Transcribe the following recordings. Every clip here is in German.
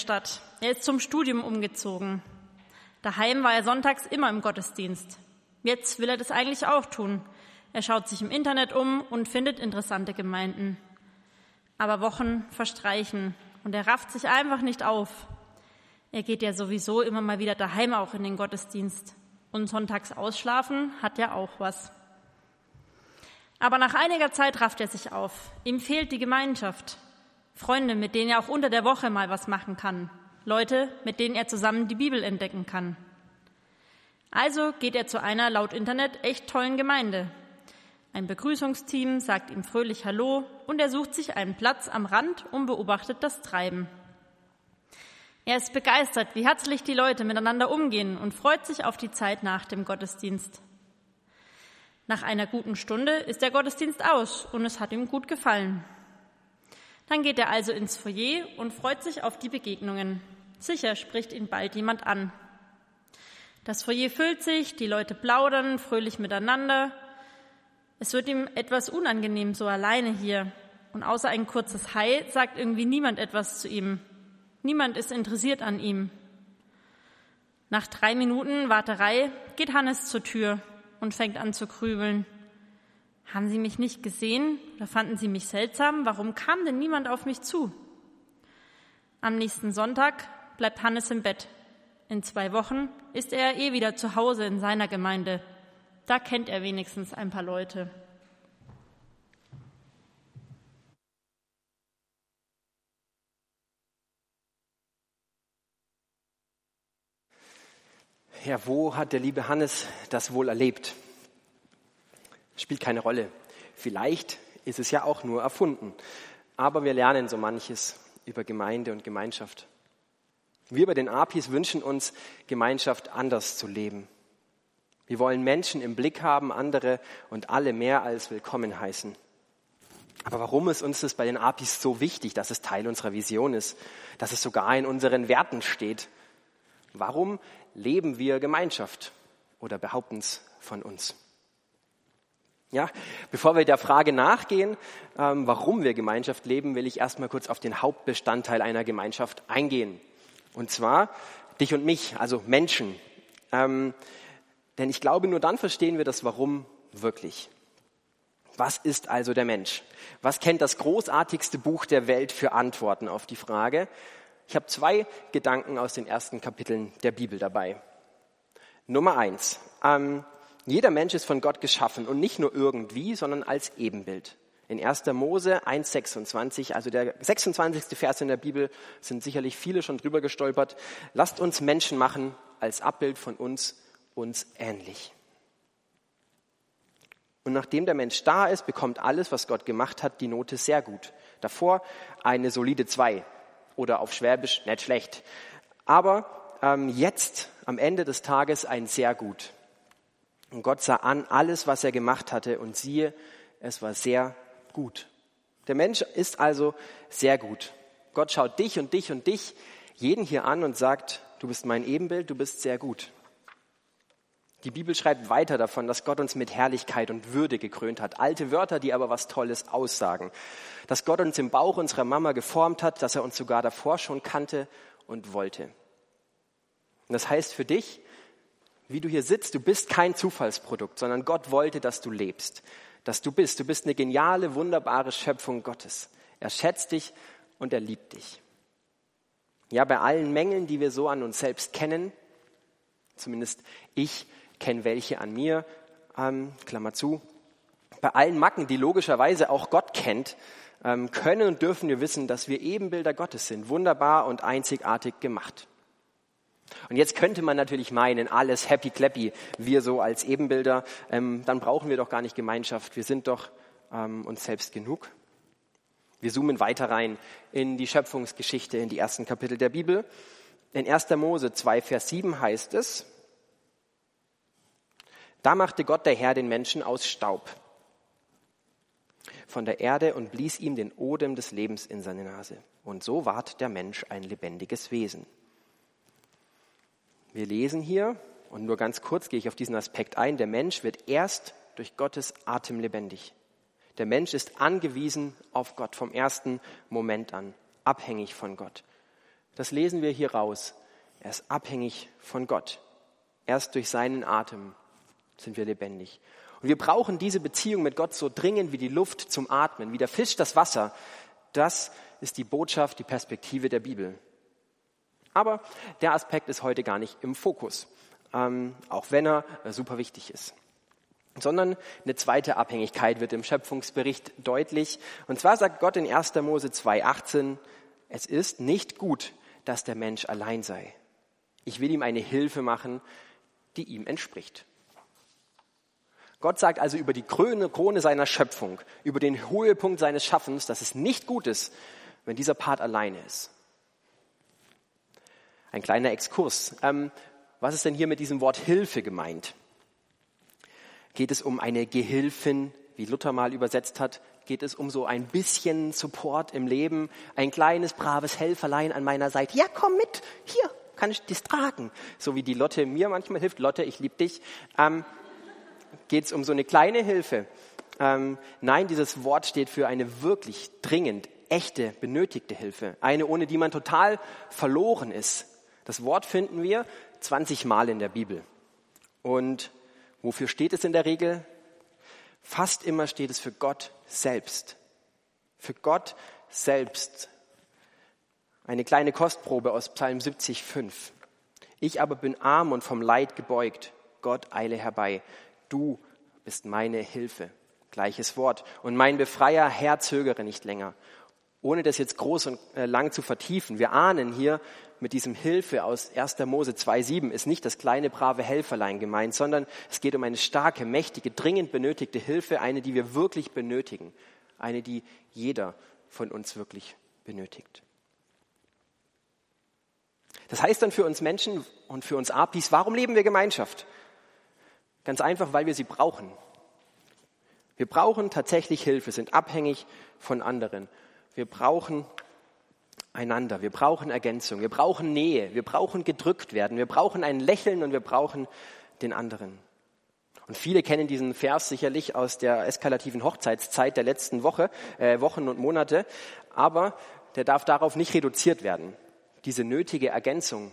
Stadt. Er ist zum Studium umgezogen. Daheim war er sonntags immer im Gottesdienst. Jetzt will er das eigentlich auch tun. Er schaut sich im Internet um und findet interessante Gemeinden. Aber Wochen verstreichen und er rafft sich einfach nicht auf. Er geht ja sowieso immer mal wieder daheim auch in den Gottesdienst. Und sonntags ausschlafen hat ja auch was. Aber nach einiger Zeit rafft er sich auf. Ihm fehlt die Gemeinschaft. Freunde, mit denen er auch unter der Woche mal was machen kann. Leute, mit denen er zusammen die Bibel entdecken kann. Also geht er zu einer laut Internet echt tollen Gemeinde. Ein Begrüßungsteam sagt ihm fröhlich Hallo und er sucht sich einen Platz am Rand und beobachtet das Treiben. Er ist begeistert, wie herzlich die Leute miteinander umgehen und freut sich auf die Zeit nach dem Gottesdienst. Nach einer guten Stunde ist der Gottesdienst aus und es hat ihm gut gefallen. Dann geht er also ins Foyer und freut sich auf die Begegnungen. Sicher spricht ihn bald jemand an. Das Foyer füllt sich, die Leute plaudern fröhlich miteinander. Es wird ihm etwas unangenehm so alleine hier. Und außer ein kurzes Hi sagt irgendwie niemand etwas zu ihm. Niemand ist interessiert an ihm. Nach drei Minuten Warterei geht Hannes zur Tür und fängt an zu grübeln. Haben Sie mich nicht gesehen oder fanden Sie mich seltsam? Warum kam denn niemand auf mich zu? Am nächsten Sonntag bleibt Hannes im Bett. In zwei Wochen ist er eh wieder zu Hause in seiner Gemeinde. Da kennt er wenigstens ein paar Leute. Ja, wo hat der liebe Hannes das wohl erlebt? Spielt keine Rolle. Vielleicht ist es ja auch nur erfunden. Aber wir lernen so manches über Gemeinde und Gemeinschaft. Wir bei den APIs wünschen uns, Gemeinschaft anders zu leben. Wir wollen Menschen im Blick haben, andere und alle mehr als willkommen heißen. Aber warum ist uns das bei den APIs so wichtig, dass es Teil unserer Vision ist, dass es sogar in unseren Werten steht? Warum leben wir Gemeinschaft oder behaupten es von uns? Ja, bevor wir der Frage nachgehen, ähm, warum wir Gemeinschaft leben, will ich erstmal kurz auf den Hauptbestandteil einer Gemeinschaft eingehen. Und zwar dich und mich, also Menschen. Ähm, denn ich glaube, nur dann verstehen wir das Warum wirklich. Was ist also der Mensch? Was kennt das großartigste Buch der Welt für Antworten auf die Frage? Ich habe zwei Gedanken aus den ersten Kapiteln der Bibel dabei. Nummer eins. Ähm, jeder Mensch ist von Gott geschaffen und nicht nur irgendwie, sondern als Ebenbild. In 1. Mose 1,26, also der 26. Vers in der Bibel, sind sicherlich viele schon drüber gestolpert. Lasst uns Menschen machen als Abbild von uns, uns ähnlich. Und nachdem der Mensch da ist, bekommt alles, was Gott gemacht hat, die Note sehr gut. Davor eine solide 2 oder auf Schwäbisch nicht schlecht. Aber ähm, jetzt am Ende des Tages ein sehr gut. Und Gott sah an alles, was er gemacht hatte und siehe, es war sehr gut. Der Mensch ist also sehr gut. Gott schaut dich und dich und dich, jeden hier an und sagt, du bist mein Ebenbild, du bist sehr gut. Die Bibel schreibt weiter davon, dass Gott uns mit Herrlichkeit und Würde gekrönt hat. Alte Wörter, die aber was Tolles aussagen. Dass Gott uns im Bauch unserer Mama geformt hat, dass er uns sogar davor schon kannte und wollte. Und das heißt für dich, wie du hier sitzt, du bist kein Zufallsprodukt, sondern Gott wollte, dass du lebst, dass du bist. Du bist eine geniale, wunderbare Schöpfung Gottes. Er schätzt dich und er liebt dich. Ja, bei allen Mängeln, die wir so an uns selbst kennen, zumindest ich kenne welche an mir, ähm, Klammer zu, bei allen Macken, die logischerweise auch Gott kennt, ähm, können und dürfen wir wissen, dass wir Ebenbilder Gottes sind, wunderbar und einzigartig gemacht. Und jetzt könnte man natürlich meinen, alles happy clappy, wir so als Ebenbilder, ähm, dann brauchen wir doch gar nicht Gemeinschaft, wir sind doch ähm, uns selbst genug. Wir zoomen weiter rein in die Schöpfungsgeschichte, in die ersten Kapitel der Bibel. In 1. Mose 2, Vers 7 heißt es, da machte Gott der Herr den Menschen aus Staub von der Erde und blies ihm den Odem des Lebens in seine Nase. Und so ward der Mensch ein lebendiges Wesen. Wir lesen hier, und nur ganz kurz gehe ich auf diesen Aspekt ein, der Mensch wird erst durch Gottes Atem lebendig. Der Mensch ist angewiesen auf Gott vom ersten Moment an, abhängig von Gott. das lesen wir hier raus. Er ist abhängig von Gott. Erst durch seinen Atem sind wir lebendig. Und wir brauchen diese Beziehung mit Gott so dringend wie die Luft zum Atmen, wie der Fisch das Wasser. Das ist die Botschaft, die Perspektive der Bibel. Aber der Aspekt ist heute gar nicht im Fokus, ähm, auch wenn er äh, super wichtig ist. Sondern eine zweite Abhängigkeit wird im Schöpfungsbericht deutlich. Und zwar sagt Gott in 1. Mose 2,18, es ist nicht gut, dass der Mensch allein sei. Ich will ihm eine Hilfe machen, die ihm entspricht. Gott sagt also über die Krone, Krone seiner Schöpfung, über den Höhepunkt seines Schaffens, dass es nicht gut ist, wenn dieser Part alleine ist. Ein kleiner Exkurs. Ähm, was ist denn hier mit diesem Wort Hilfe gemeint? Geht es um eine Gehilfin, wie Luther mal übersetzt hat? Geht es um so ein bisschen Support im Leben? Ein kleines, braves Helferlein an meiner Seite? Ja, komm mit, hier, kann ich dich tragen. So wie die Lotte mir manchmal hilft. Lotte, ich liebe dich. Ähm, Geht es um so eine kleine Hilfe? Ähm, nein, dieses Wort steht für eine wirklich dringend, echte, benötigte Hilfe. Eine, ohne die man total verloren ist. Das Wort finden wir 20 Mal in der Bibel. Und wofür steht es in der Regel? Fast immer steht es für Gott selbst. Für Gott selbst. Eine kleine Kostprobe aus Psalm 70, 5. Ich aber bin arm und vom Leid gebeugt. Gott eile herbei. Du bist meine Hilfe. Gleiches Wort. Und mein Befreier, Herr, zögere nicht länger. Ohne das jetzt groß und äh, lang zu vertiefen. Wir ahnen hier mit diesem Hilfe aus 1. Mose 2.7 ist nicht das kleine brave Helferlein gemeint, sondern es geht um eine starke, mächtige, dringend benötigte Hilfe, eine, die wir wirklich benötigen. Eine, die jeder von uns wirklich benötigt. Das heißt dann für uns Menschen und für uns Apis, warum leben wir Gemeinschaft? Ganz einfach, weil wir sie brauchen. Wir brauchen tatsächlich Hilfe, sind abhängig von anderen. Wir brauchen einander, wir brauchen Ergänzung, wir brauchen Nähe, wir brauchen gedrückt werden, wir brauchen ein Lächeln und wir brauchen den anderen. Und viele kennen diesen Vers sicherlich aus der eskalativen Hochzeitszeit der letzten Woche, äh, Wochen und Monate, aber der darf darauf nicht reduziert werden. Diese nötige Ergänzung,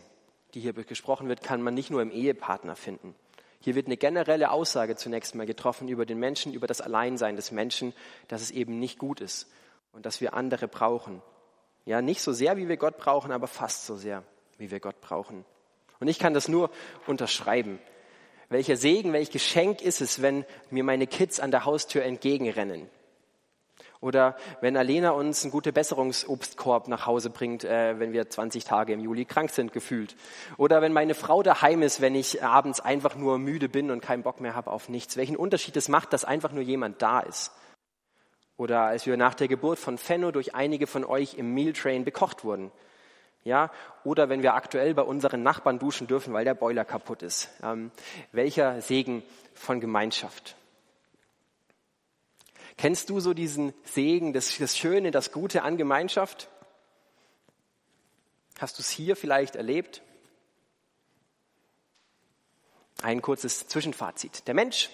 die hier gesprochen wird, kann man nicht nur im Ehepartner finden. Hier wird eine generelle Aussage zunächst mal getroffen über den Menschen, über das Alleinsein des Menschen, dass es eben nicht gut ist und dass wir andere brauchen. Ja, nicht so sehr, wie wir Gott brauchen, aber fast so sehr, wie wir Gott brauchen. Und ich kann das nur unterschreiben. Welcher Segen, welch Geschenk ist es, wenn mir meine Kids an der Haustür entgegenrennen? Oder wenn Alena uns einen gute Besserungsobstkorb nach Hause bringt, äh, wenn wir 20 Tage im Juli krank sind, gefühlt. Oder wenn meine Frau daheim ist, wenn ich abends einfach nur müde bin und keinen Bock mehr habe auf nichts. Welchen Unterschied es macht, dass einfach nur jemand da ist. Oder als wir nach der Geburt von Fenno durch einige von euch im Mealtrain bekocht wurden. Ja, oder wenn wir aktuell bei unseren Nachbarn duschen dürfen, weil der Boiler kaputt ist. Ähm, welcher Segen von Gemeinschaft. Kennst du so diesen Segen, das, das Schöne, das Gute an Gemeinschaft? Hast du es hier vielleicht erlebt? Ein kurzes Zwischenfazit. Der Mensch,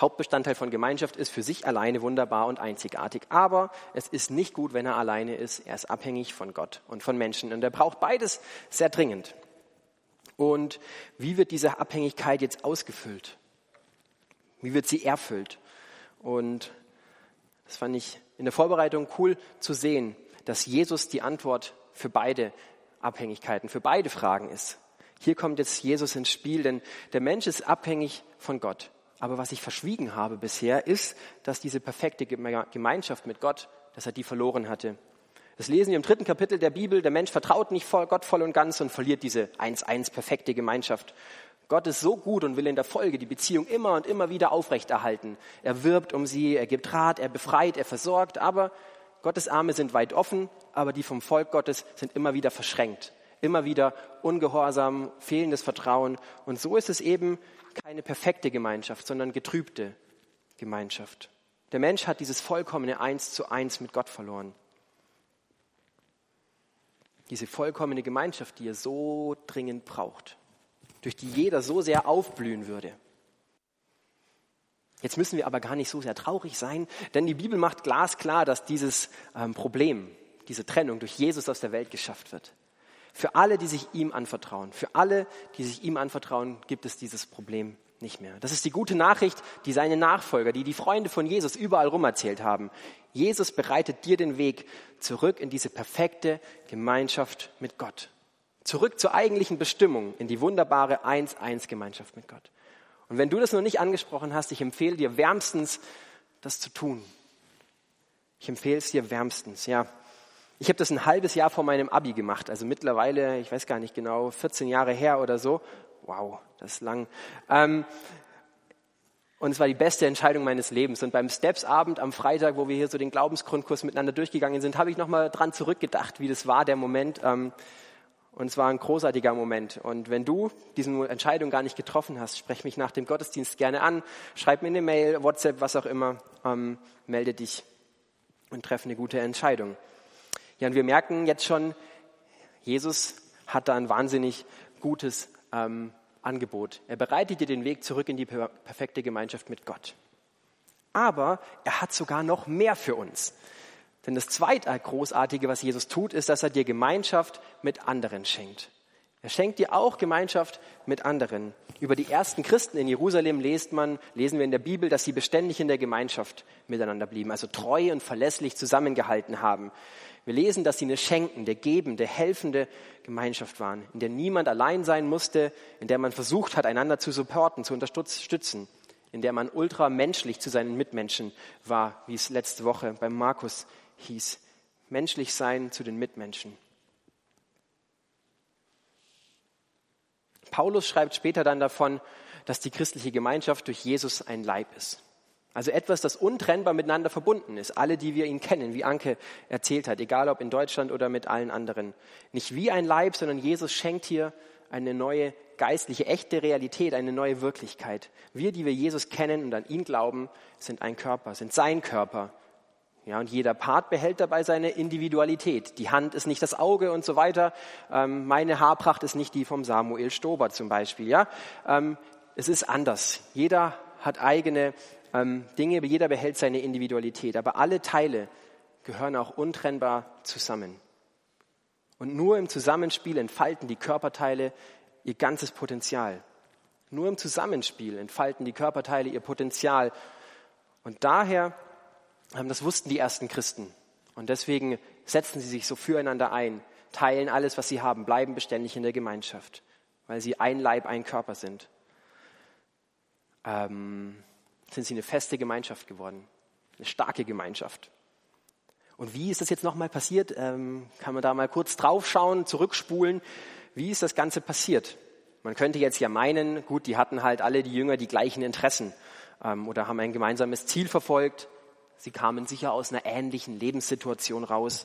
Hauptbestandteil von Gemeinschaft, ist für sich alleine wunderbar und einzigartig. Aber es ist nicht gut, wenn er alleine ist. Er ist abhängig von Gott und von Menschen. Und er braucht beides sehr dringend. Und wie wird diese Abhängigkeit jetzt ausgefüllt? Wie wird sie erfüllt? Und das fand ich in der Vorbereitung cool zu sehen, dass Jesus die Antwort für beide Abhängigkeiten, für beide Fragen ist. Hier kommt jetzt Jesus ins Spiel, denn der Mensch ist abhängig von Gott. Aber was ich verschwiegen habe bisher, ist, dass diese perfekte Gemeinschaft mit Gott, dass er die verloren hatte. Das lesen wir im dritten Kapitel der Bibel. Der Mensch vertraut nicht Gott voll und ganz und verliert diese 1-1 perfekte Gemeinschaft. Gott ist so gut und will in der Folge die Beziehung immer und immer wieder aufrechterhalten. Er wirbt um sie, er gibt Rat, er befreit, er versorgt, aber Gottes Arme sind weit offen, aber die vom Volk Gottes sind immer wieder verschränkt. Immer wieder ungehorsam, fehlendes Vertrauen. Und so ist es eben keine perfekte Gemeinschaft, sondern getrübte Gemeinschaft. Der Mensch hat dieses vollkommene Eins zu eins mit Gott verloren. Diese vollkommene Gemeinschaft, die er so dringend braucht durch die jeder so sehr aufblühen würde. Jetzt müssen wir aber gar nicht so sehr traurig sein, denn die Bibel macht glasklar, dass dieses ähm, Problem, diese Trennung durch Jesus aus der Welt geschafft wird. Für alle, die sich ihm anvertrauen, für alle, die sich ihm anvertrauen, gibt es dieses Problem nicht mehr. Das ist die gute Nachricht, die seine Nachfolger, die die Freunde von Jesus überall rum erzählt haben. Jesus bereitet dir den Weg zurück in diese perfekte Gemeinschaft mit Gott. Zurück zur eigentlichen Bestimmung, in die wunderbare 1-1-Gemeinschaft mit Gott. Und wenn du das noch nicht angesprochen hast, ich empfehle dir wärmstens, das zu tun. Ich empfehle es dir wärmstens, ja. Ich habe das ein halbes Jahr vor meinem Abi gemacht, also mittlerweile, ich weiß gar nicht genau, 14 Jahre her oder so. Wow, das ist lang. Ähm, und es war die beste Entscheidung meines Lebens. Und beim Steps-Abend am Freitag, wo wir hier so den Glaubensgrundkurs miteinander durchgegangen sind, habe ich nochmal dran zurückgedacht, wie das war, der Moment. Ähm, und es war ein großartiger Moment. Und wenn du diese Entscheidung gar nicht getroffen hast, sprech mich nach dem Gottesdienst gerne an, schreib mir eine Mail, WhatsApp, was auch immer, ähm, melde dich und treffe eine gute Entscheidung. Ja, und wir merken jetzt schon, Jesus hat da ein wahnsinnig gutes ähm, Angebot. Er bereitet dir den Weg zurück in die perfekte Gemeinschaft mit Gott. Aber er hat sogar noch mehr für uns. Denn das zweite Großartige, was Jesus tut, ist, dass er dir Gemeinschaft mit anderen schenkt. Er schenkt dir auch Gemeinschaft mit anderen. Über die ersten Christen in Jerusalem lest man, lesen wir in der Bibel, dass sie beständig in der Gemeinschaft miteinander blieben, also treu und verlässlich zusammengehalten haben. Wir lesen, dass sie eine schenkende, gebende, helfende Gemeinschaft waren, in der niemand allein sein musste, in der man versucht hat, einander zu supporten, zu unterstützen, in der man ultramenschlich zu seinen Mitmenschen war, wie es letzte Woche beim Markus hieß. Menschlich sein zu den Mitmenschen. Paulus schreibt später dann davon, dass die christliche Gemeinschaft durch Jesus ein Leib ist. Also etwas, das untrennbar miteinander verbunden ist. Alle, die wir ihn kennen, wie Anke erzählt hat, egal ob in Deutschland oder mit allen anderen. Nicht wie ein Leib, sondern Jesus schenkt hier eine neue geistliche, echte Realität, eine neue Wirklichkeit. Wir, die wir Jesus kennen und an ihn glauben, sind ein Körper, sind sein Körper. Ja, und jeder Part behält dabei seine Individualität. Die Hand ist nicht das Auge und so weiter. Ähm, meine Haarpracht ist nicht die vom Samuel Stober zum Beispiel. Ja, ähm, es ist anders. Jeder hat eigene ähm, Dinge, jeder behält seine Individualität, aber alle Teile gehören auch untrennbar zusammen. Und nur im Zusammenspiel entfalten die Körperteile ihr ganzes Potenzial. Nur im Zusammenspiel entfalten die Körperteile ihr Potenzial. Und daher, ähm, das wussten die ersten Christen. Und deswegen setzen sie sich so füreinander ein, teilen alles, was sie haben, bleiben beständig in der Gemeinschaft, weil sie ein Leib, ein Körper sind. Ähm, sind sie eine feste Gemeinschaft geworden, eine starke Gemeinschaft. Und wie ist das jetzt nochmal passiert? Ähm, kann man da mal kurz draufschauen, zurückspulen? Wie ist das Ganze passiert? Man könnte jetzt ja meinen, gut, die hatten halt alle die Jünger die gleichen Interessen ähm, oder haben ein gemeinsames Ziel verfolgt. Sie kamen sicher aus einer ähnlichen Lebenssituation raus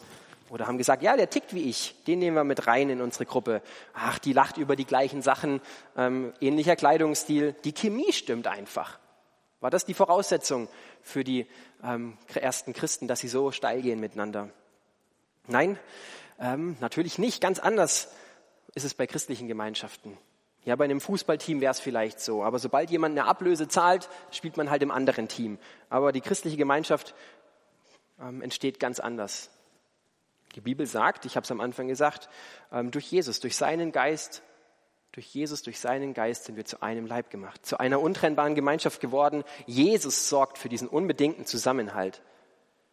oder haben gesagt, ja, der tickt wie ich, den nehmen wir mit rein in unsere Gruppe. Ach, die lacht über die gleichen Sachen, ähm, ähnlicher Kleidungsstil. Die Chemie stimmt einfach. War das die Voraussetzung für die ähm, ersten Christen, dass sie so steil gehen miteinander? Nein, ähm, natürlich nicht. Ganz anders ist es bei christlichen Gemeinschaften. Ja, bei einem Fußballteam wäre es vielleicht so. Aber sobald jemand eine Ablöse zahlt, spielt man halt im anderen Team. Aber die christliche Gemeinschaft ähm, entsteht ganz anders. Die Bibel sagt, ich habe es am Anfang gesagt, ähm, durch Jesus, durch seinen Geist durch Jesus, durch seinen Geist sind wir zu einem Leib gemacht, zu einer untrennbaren Gemeinschaft geworden. Jesus sorgt für diesen unbedingten Zusammenhalt.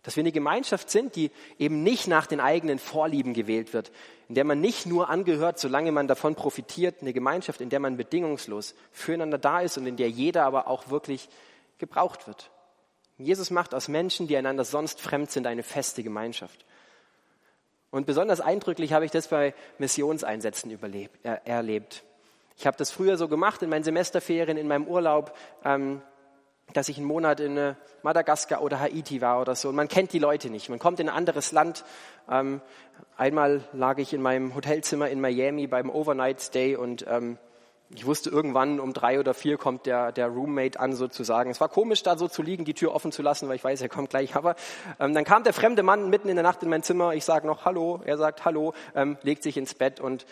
Dass wir eine Gemeinschaft sind, die eben nicht nach den eigenen Vorlieben gewählt wird, in der man nicht nur angehört, solange man davon profitiert, eine Gemeinschaft, in der man bedingungslos füreinander da ist und in der jeder aber auch wirklich gebraucht wird. Jesus macht aus Menschen, die einander sonst fremd sind, eine feste Gemeinschaft. Und besonders eindrücklich habe ich das bei Missionseinsätzen überlebt, er, erlebt. Ich habe das früher so gemacht in meinen Semesterferien, in meinem Urlaub, ähm, dass ich einen Monat in äh, Madagaskar oder Haiti war oder so. Und man kennt die Leute nicht. Man kommt in ein anderes Land. Ähm, einmal lag ich in meinem Hotelzimmer in Miami beim Overnight Stay und ähm, ich wusste irgendwann um drei oder vier kommt der, der Roommate an sozusagen. Es war komisch, da so zu liegen, die Tür offen zu lassen, weil ich weiß, er kommt gleich. Aber ähm, dann kam der fremde Mann mitten in der Nacht in mein Zimmer. Ich sage noch Hallo. Er sagt Hallo, ähm, legt sich ins Bett und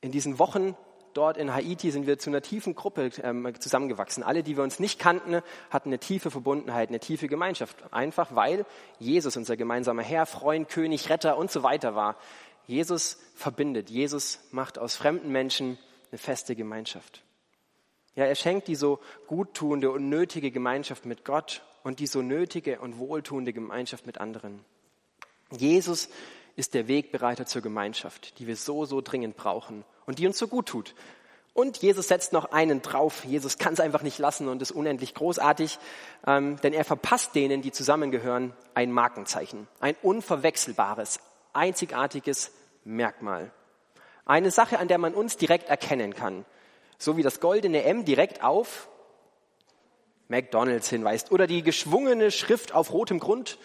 in diesen Wochen dort in Haiti sind wir zu einer tiefen Gruppe ähm, zusammengewachsen. Alle, die wir uns nicht kannten, hatten eine tiefe Verbundenheit, eine tiefe Gemeinschaft. Einfach weil Jesus unser gemeinsamer Herr, Freund, König, Retter und so weiter war. Jesus verbindet. Jesus macht aus fremden Menschen eine feste Gemeinschaft. Ja, er schenkt die so guttuende und nötige Gemeinschaft mit Gott und die so nötige und wohltuende Gemeinschaft mit anderen. Jesus ist der Wegbereiter zur Gemeinschaft, die wir so, so dringend brauchen und die uns so gut tut. Und Jesus setzt noch einen drauf. Jesus kann es einfach nicht lassen und ist unendlich großartig, ähm, denn er verpasst denen, die zusammengehören, ein Markenzeichen, ein unverwechselbares, einzigartiges Merkmal. Eine Sache, an der man uns direkt erkennen kann. So wie das goldene M direkt auf McDonalds hinweist oder die geschwungene Schrift auf rotem Grund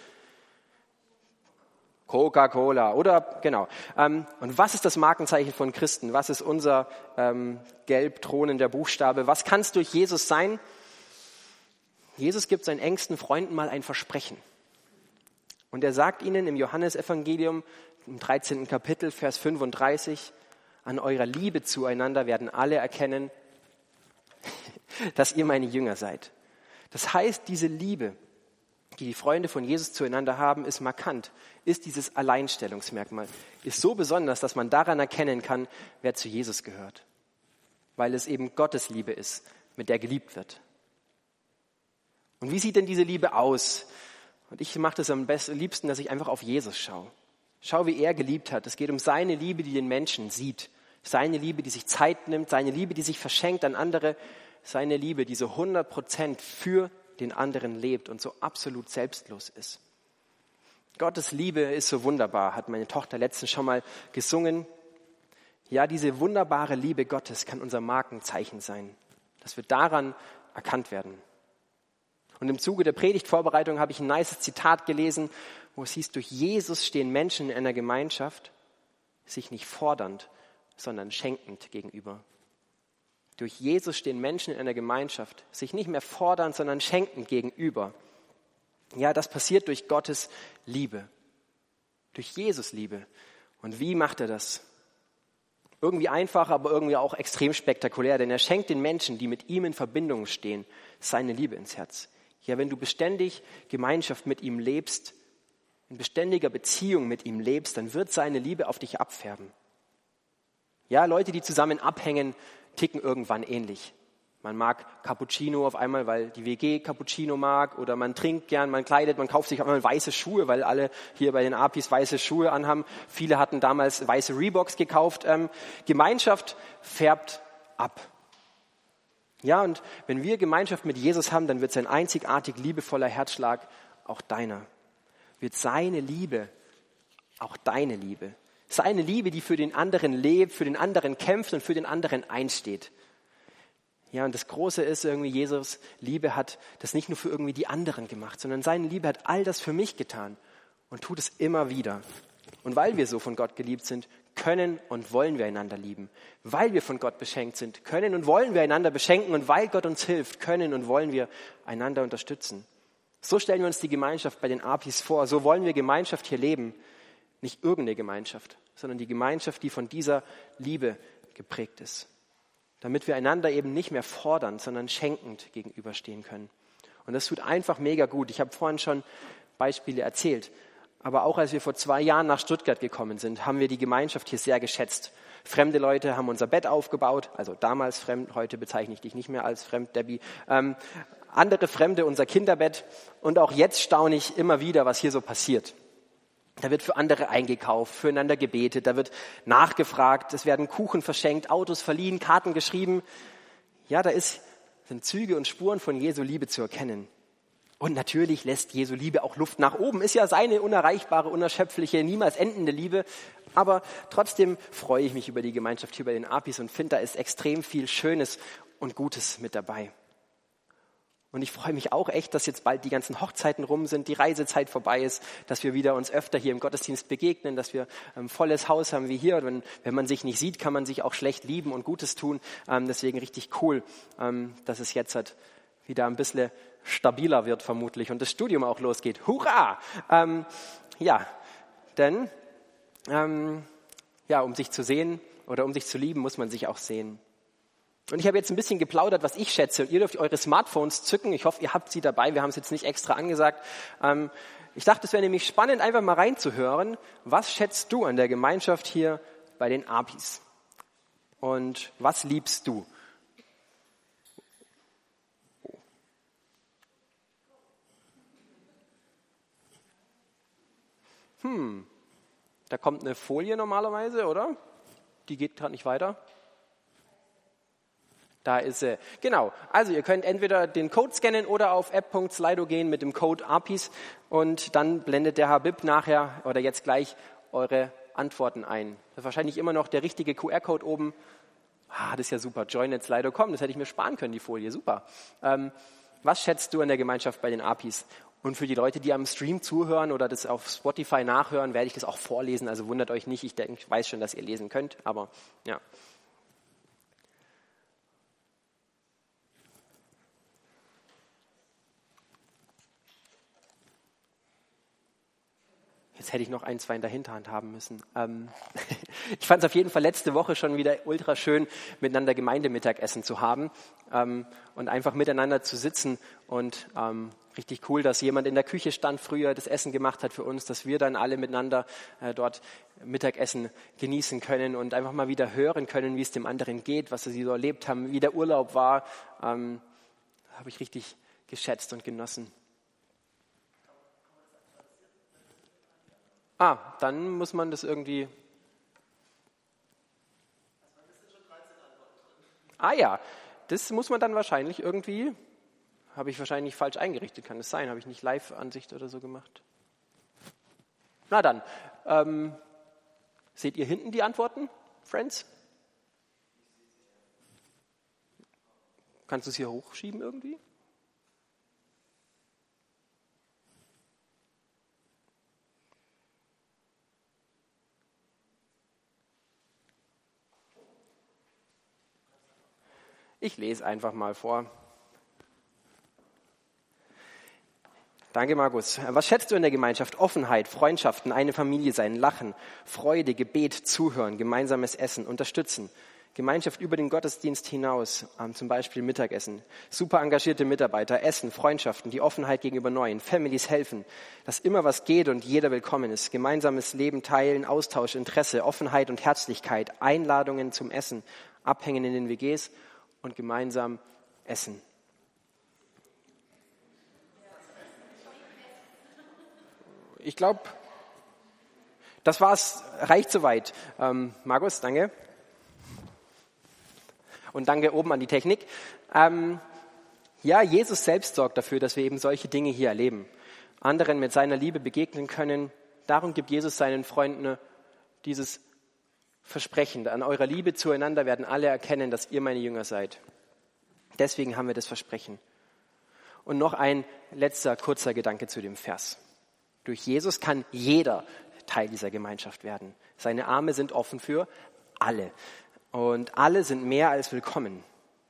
Coca-Cola oder genau. Ähm, und was ist das Markenzeichen von Christen? Was ist unser ähm, gelb thronender Buchstabe? Was kann es durch Jesus sein? Jesus gibt seinen engsten Freunden mal ein Versprechen. Und er sagt ihnen im Johannesevangelium im 13. Kapitel, Vers 35, an eurer Liebe zueinander werden alle erkennen, dass ihr meine Jünger seid. Das heißt, diese Liebe, die die Freunde von Jesus zueinander haben, ist markant, ist dieses Alleinstellungsmerkmal, ist so besonders, dass man daran erkennen kann, wer zu Jesus gehört, weil es eben Gottes Liebe ist, mit der geliebt wird. Und wie sieht denn diese Liebe aus? Und ich mache das am besten, liebsten, dass ich einfach auf Jesus schaue. Schau, wie er geliebt hat. Es geht um seine Liebe, die den Menschen sieht. Seine Liebe, die sich Zeit nimmt. Seine Liebe, die sich verschenkt an andere. Seine Liebe, die so 100 Prozent für den anderen lebt und so absolut selbstlos ist. Gottes Liebe ist so wunderbar, hat meine Tochter letztens schon mal gesungen. Ja, diese wunderbare Liebe Gottes kann unser Markenzeichen sein, dass wir daran erkannt werden. Und im Zuge der Predigtvorbereitung habe ich ein nice Zitat gelesen, wo es hieß, durch Jesus stehen Menschen in einer Gemeinschaft sich nicht fordernd, sondern schenkend gegenüber. Durch Jesus stehen Menschen in einer Gemeinschaft, sich nicht mehr fordern, sondern schenkend gegenüber. Ja, das passiert durch Gottes Liebe, durch Jesus Liebe. Und wie macht er das? Irgendwie einfach, aber irgendwie auch extrem spektakulär, denn er schenkt den Menschen, die mit ihm in Verbindung stehen, seine Liebe ins Herz. Ja, wenn du beständig Gemeinschaft mit ihm lebst, in beständiger Beziehung mit ihm lebst, dann wird seine Liebe auf dich abfärben. Ja, Leute, die zusammen abhängen, ticken irgendwann ähnlich. Man mag Cappuccino auf einmal, weil die WG Cappuccino mag, oder man trinkt gern, man kleidet, man kauft sich auf einmal weiße Schuhe, weil alle hier bei den Apis weiße Schuhe anhaben. Viele hatten damals weiße Reeboks gekauft. Ähm, Gemeinschaft färbt ab. Ja, und wenn wir Gemeinschaft mit Jesus haben, dann wird sein einzigartig liebevoller Herzschlag auch deiner. Wird seine Liebe auch deine Liebe. Seine Liebe, die für den anderen lebt, für den anderen kämpft und für den anderen einsteht. Ja, und das Große ist irgendwie, Jesus Liebe hat das nicht nur für irgendwie die anderen gemacht, sondern seine Liebe hat all das für mich getan und tut es immer wieder. Und weil wir so von Gott geliebt sind, können und wollen wir einander lieben. Weil wir von Gott beschenkt sind, können und wollen wir einander beschenken und weil Gott uns hilft, können und wollen wir einander unterstützen. So stellen wir uns die Gemeinschaft bei den Apis vor. So wollen wir Gemeinschaft hier leben. Nicht irgendeine Gemeinschaft, sondern die Gemeinschaft, die von dieser Liebe geprägt ist. Damit wir einander eben nicht mehr fordern, sondern schenkend gegenüberstehen können. Und das tut einfach mega gut. Ich habe vorhin schon Beispiele erzählt. Aber auch als wir vor zwei Jahren nach Stuttgart gekommen sind, haben wir die Gemeinschaft hier sehr geschätzt. Fremde Leute haben unser Bett aufgebaut, also damals fremd, heute bezeichne ich dich nicht mehr als fremd, Debbie. Ähm, andere Fremde unser Kinderbett. Und auch jetzt staune ich immer wieder, was hier so passiert. Da wird für andere eingekauft, füreinander gebetet, da wird nachgefragt, es werden Kuchen verschenkt, Autos verliehen, Karten geschrieben. Ja, da ist, sind Züge und Spuren von Jesu Liebe zu erkennen. Und natürlich lässt Jesu Liebe auch Luft nach oben. Ist ja seine unerreichbare, unerschöpfliche, niemals endende Liebe. Aber trotzdem freue ich mich über die Gemeinschaft hier bei den Apis und finde, da ist extrem viel Schönes und Gutes mit dabei. Und ich freue mich auch echt, dass jetzt bald die ganzen Hochzeiten rum sind, die Reisezeit vorbei ist, dass wir wieder uns öfter hier im Gottesdienst begegnen, dass wir ein ähm, volles Haus haben wie hier. Wenn, wenn man sich nicht sieht, kann man sich auch schlecht lieben und Gutes tun. Ähm, deswegen richtig cool, ähm, dass es jetzt halt wieder ein bisschen stabiler wird vermutlich und das Studium auch losgeht. Hurra! Ähm, ja, denn ja, um sich zu sehen oder um sich zu lieben, muss man sich auch sehen. Und ich habe jetzt ein bisschen geplaudert, was ich schätze. Ihr dürft eure Smartphones zücken. Ich hoffe, ihr habt sie dabei. Wir haben es jetzt nicht extra angesagt. Ähm, Ich dachte, es wäre nämlich spannend, einfach mal reinzuhören, was schätzt du an der Gemeinschaft hier bei den Apis? Und was liebst du? Hm, da kommt eine Folie normalerweise, oder? Die geht gerade nicht weiter. Da ist sie. Genau. Also ihr könnt entweder den Code scannen oder auf app.slido gehen mit dem Code APIS und dann blendet der Habib nachher oder jetzt gleich eure Antworten ein. Das ist wahrscheinlich immer noch der richtige QR-Code oben. Ah, das ist ja super. Join at Slido.com. Das hätte ich mir sparen können, die Folie. Super. Ähm, was schätzt du an der Gemeinschaft bei den APIs? Und für die Leute, die am Stream zuhören oder das auf Spotify nachhören, werde ich das auch vorlesen. Also wundert euch nicht. Ich denke, ich weiß schon, dass ihr lesen könnt. Aber ja. Jetzt hätte ich noch ein, zwei in der Hinterhand haben müssen. Ähm, ich fand es auf jeden Fall letzte Woche schon wieder ultra schön, miteinander Gemeindemittagessen zu haben ähm, und einfach miteinander zu sitzen. Und ähm, richtig cool, dass jemand in der Küche stand, früher das Essen gemacht hat für uns, dass wir dann alle miteinander äh, dort Mittagessen genießen können und einfach mal wieder hören können, wie es dem anderen geht, was sie so erlebt haben, wie der Urlaub war. Ähm, Habe ich richtig geschätzt und genossen. Ah, dann muss man das irgendwie. Ah ja, das muss man dann wahrscheinlich irgendwie. Habe ich wahrscheinlich falsch eingerichtet, kann es sein? Habe ich nicht Live-Ansicht oder so gemacht? Na dann, ähm, seht ihr hinten die Antworten, Friends? Kannst du es hier hochschieben irgendwie? Ich lese einfach mal vor. Danke, Markus. Was schätzt du in der Gemeinschaft? Offenheit, Freundschaften, eine Familie sein, Lachen, Freude, Gebet, Zuhören, gemeinsames Essen, Unterstützen, Gemeinschaft über den Gottesdienst hinaus, ähm, zum Beispiel Mittagessen, super engagierte Mitarbeiter, Essen, Freundschaften, die Offenheit gegenüber Neuen, Families helfen, dass immer was geht und jeder willkommen ist, gemeinsames Leben teilen, Austausch, Interesse, Offenheit und Herzlichkeit, Einladungen zum Essen, Abhängen in den WGs und gemeinsam essen. Ich glaube, das war's, reicht soweit. Ähm, Markus, danke. Und danke oben an die Technik. Ähm, ja, Jesus selbst sorgt dafür, dass wir eben solche Dinge hier erleben. Anderen mit seiner Liebe begegnen können. Darum gibt Jesus seinen Freunden dieses Versprechen. An eurer Liebe zueinander werden alle erkennen, dass ihr meine Jünger seid. Deswegen haben wir das Versprechen. Und noch ein letzter kurzer Gedanke zu dem Vers. Durch Jesus kann jeder Teil dieser Gemeinschaft werden. Seine Arme sind offen für alle. Und alle sind mehr als willkommen.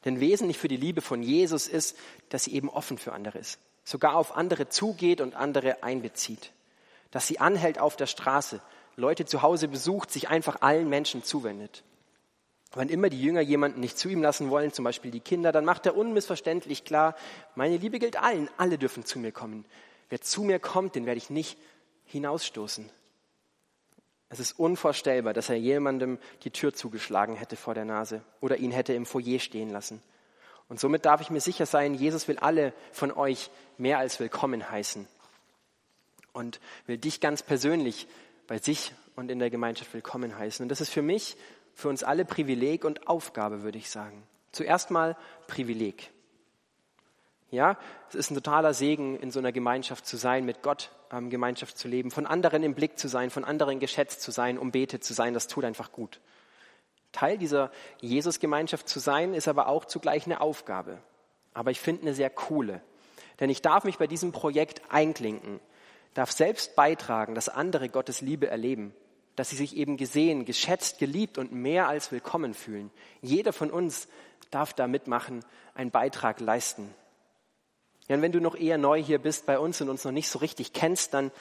Denn wesentlich für die Liebe von Jesus ist, dass sie eben offen für andere ist. Sogar auf andere zugeht und andere einbezieht. Dass sie anhält auf der Straße, Leute zu Hause besucht, sich einfach allen Menschen zuwendet. Wann immer die Jünger jemanden nicht zu ihm lassen wollen, zum Beispiel die Kinder, dann macht er unmissverständlich klar, meine Liebe gilt allen, alle dürfen zu mir kommen. Wer zu mir kommt, den werde ich nicht hinausstoßen. Es ist unvorstellbar, dass er jemandem die Tür zugeschlagen hätte vor der Nase oder ihn hätte im Foyer stehen lassen. Und somit darf ich mir sicher sein, Jesus will alle von euch mehr als willkommen heißen und will dich ganz persönlich bei sich und in der Gemeinschaft willkommen heißen. Und das ist für mich, für uns alle Privileg und Aufgabe, würde ich sagen. Zuerst mal Privileg. Ja, es ist ein totaler Segen, in so einer Gemeinschaft zu sein, mit Gott ähm, Gemeinschaft zu leben, von anderen im Blick zu sein, von anderen geschätzt zu sein, umbetet zu sein. Das tut einfach gut. Teil dieser Jesus-Gemeinschaft zu sein, ist aber auch zugleich eine Aufgabe. Aber ich finde eine sehr coole. Denn ich darf mich bei diesem Projekt einklinken, darf selbst beitragen, dass andere Gottes Liebe erleben, dass sie sich eben gesehen, geschätzt, geliebt und mehr als willkommen fühlen. Jeder von uns darf da mitmachen, einen Beitrag leisten. Ja, und wenn du noch eher neu hier bist bei uns und uns noch nicht so richtig kennst, dann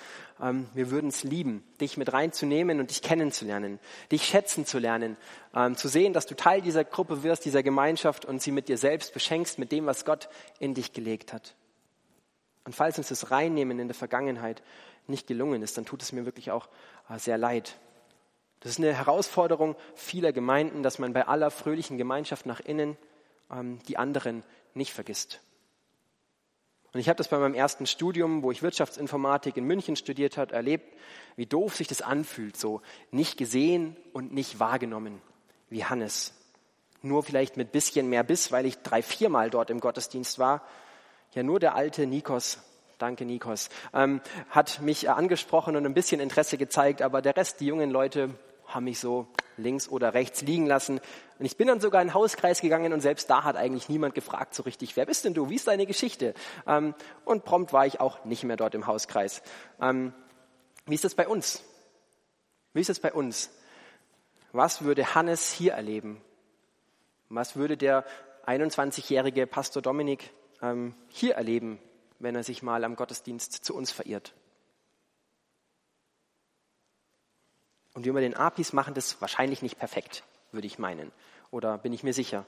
ähm, wir würden es lieben, dich mit reinzunehmen und dich kennenzulernen, dich schätzen zu lernen, ähm, zu sehen, dass du Teil dieser Gruppe wirst, dieser Gemeinschaft und sie mit dir selbst beschenkst, mit dem, was Gott in dich gelegt hat. Und falls uns das Reinnehmen in der Vergangenheit nicht gelungen ist, dann tut es mir wirklich auch äh, sehr leid. Das ist eine Herausforderung vieler Gemeinden, dass man bei aller fröhlichen Gemeinschaft nach innen ähm, die anderen nicht vergisst. Und ich habe das bei meinem ersten Studium, wo ich Wirtschaftsinformatik in München studiert habe, erlebt, wie doof sich das anfühlt, so nicht gesehen und nicht wahrgenommen, wie Hannes. Nur vielleicht mit bisschen mehr Biss, weil ich drei, viermal dort im Gottesdienst war. Ja, nur der alte Nikos, danke Nikos, ähm, hat mich angesprochen und ein bisschen Interesse gezeigt, aber der Rest, die jungen Leute, haben mich so links oder rechts liegen lassen. Und ich bin dann sogar in den Hauskreis gegangen und selbst da hat eigentlich niemand gefragt so richtig, wer bist denn du, wie ist deine Geschichte? Ähm, und prompt war ich auch nicht mehr dort im Hauskreis. Ähm, wie ist das bei uns? Wie ist das bei uns? Was würde Hannes hier erleben? Was würde der 21-jährige Pastor Dominik ähm, hier erleben, wenn er sich mal am Gottesdienst zu uns verirrt? Und wir über den APIs machen das wahrscheinlich nicht perfekt, würde ich meinen. Oder bin ich mir sicher.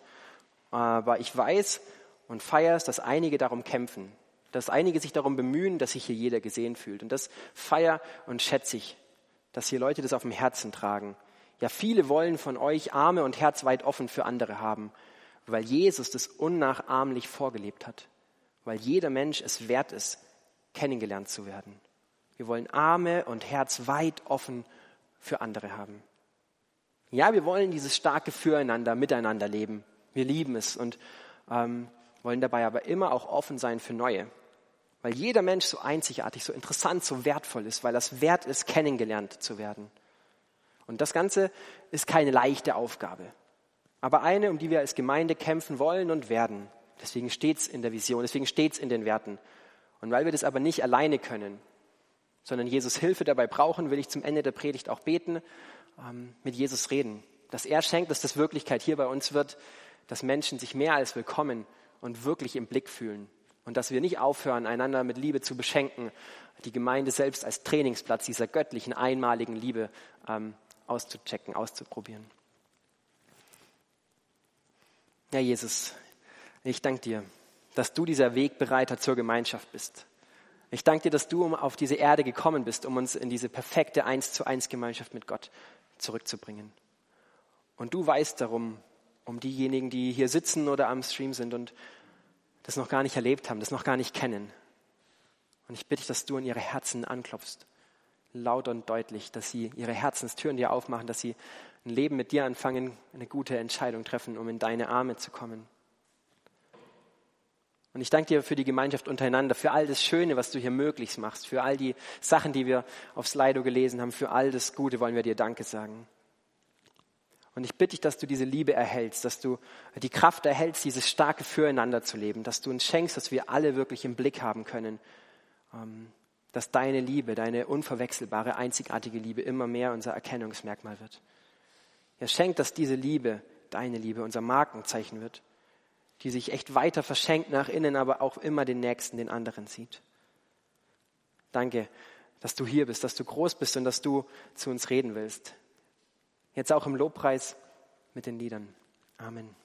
Aber ich weiß und feiere es, dass einige darum kämpfen, dass einige sich darum bemühen, dass sich hier jeder gesehen fühlt. Und das feiere und schätze ich, dass hier Leute das auf dem Herzen tragen. Ja, viele wollen von euch Arme und Herz weit offen für andere haben, weil Jesus das unnachahmlich vorgelebt hat, weil jeder Mensch es wert ist, kennengelernt zu werden. Wir wollen Arme und Herz weit offen für andere haben. Ja, wir wollen dieses starke Füreinander, miteinander leben. Wir lieben es und ähm, wollen dabei aber immer auch offen sein für Neue. Weil jeder Mensch so einzigartig, so interessant, so wertvoll ist, weil das wert ist, kennengelernt zu werden. Und das Ganze ist keine leichte Aufgabe, aber eine, um die wir als Gemeinde kämpfen wollen und werden. Deswegen steht es in der Vision, deswegen steht es in den Werten. Und weil wir das aber nicht alleine können, sondern Jesus Hilfe dabei brauchen, will ich zum Ende der Predigt auch beten, ähm, mit Jesus reden. Dass er schenkt, dass das Wirklichkeit hier bei uns wird, dass Menschen sich mehr als willkommen und wirklich im Blick fühlen. Und dass wir nicht aufhören, einander mit Liebe zu beschenken, die Gemeinde selbst als Trainingsplatz dieser göttlichen, einmaligen Liebe ähm, auszuchecken, auszuprobieren. Ja, Jesus, ich danke dir, dass du dieser Wegbereiter zur Gemeinschaft bist. Ich danke dir, dass du auf diese Erde gekommen bist, um uns in diese perfekte Eins zu eins Gemeinschaft mit Gott zurückzubringen. Und du weißt darum, um diejenigen, die hier sitzen oder am Stream sind und das noch gar nicht erlebt haben, das noch gar nicht kennen. Und ich bitte dich, dass du in ihre Herzen anklopfst, laut und deutlich, dass sie ihre Herzenstüren dir aufmachen, dass sie ein Leben mit dir anfangen, eine gute Entscheidung treffen, um in deine Arme zu kommen. Und ich danke dir für die Gemeinschaft untereinander, für all das Schöne, was du hier möglich machst, für all die Sachen, die wir auf Slido gelesen haben, für all das Gute wollen wir dir Danke sagen. Und ich bitte dich, dass du diese Liebe erhältst, dass du die Kraft erhältst, dieses starke Füreinander zu leben, dass du uns schenkst, dass wir alle wirklich im Blick haben können, ähm, dass deine Liebe, deine unverwechselbare, einzigartige Liebe immer mehr unser Erkennungsmerkmal wird. Er schenkt, dass diese Liebe, deine Liebe, unser Markenzeichen wird die sich echt weiter verschenkt nach innen, aber auch immer den Nächsten, den anderen sieht. Danke, dass du hier bist, dass du groß bist und dass du zu uns reden willst. Jetzt auch im Lobpreis mit den Liedern. Amen.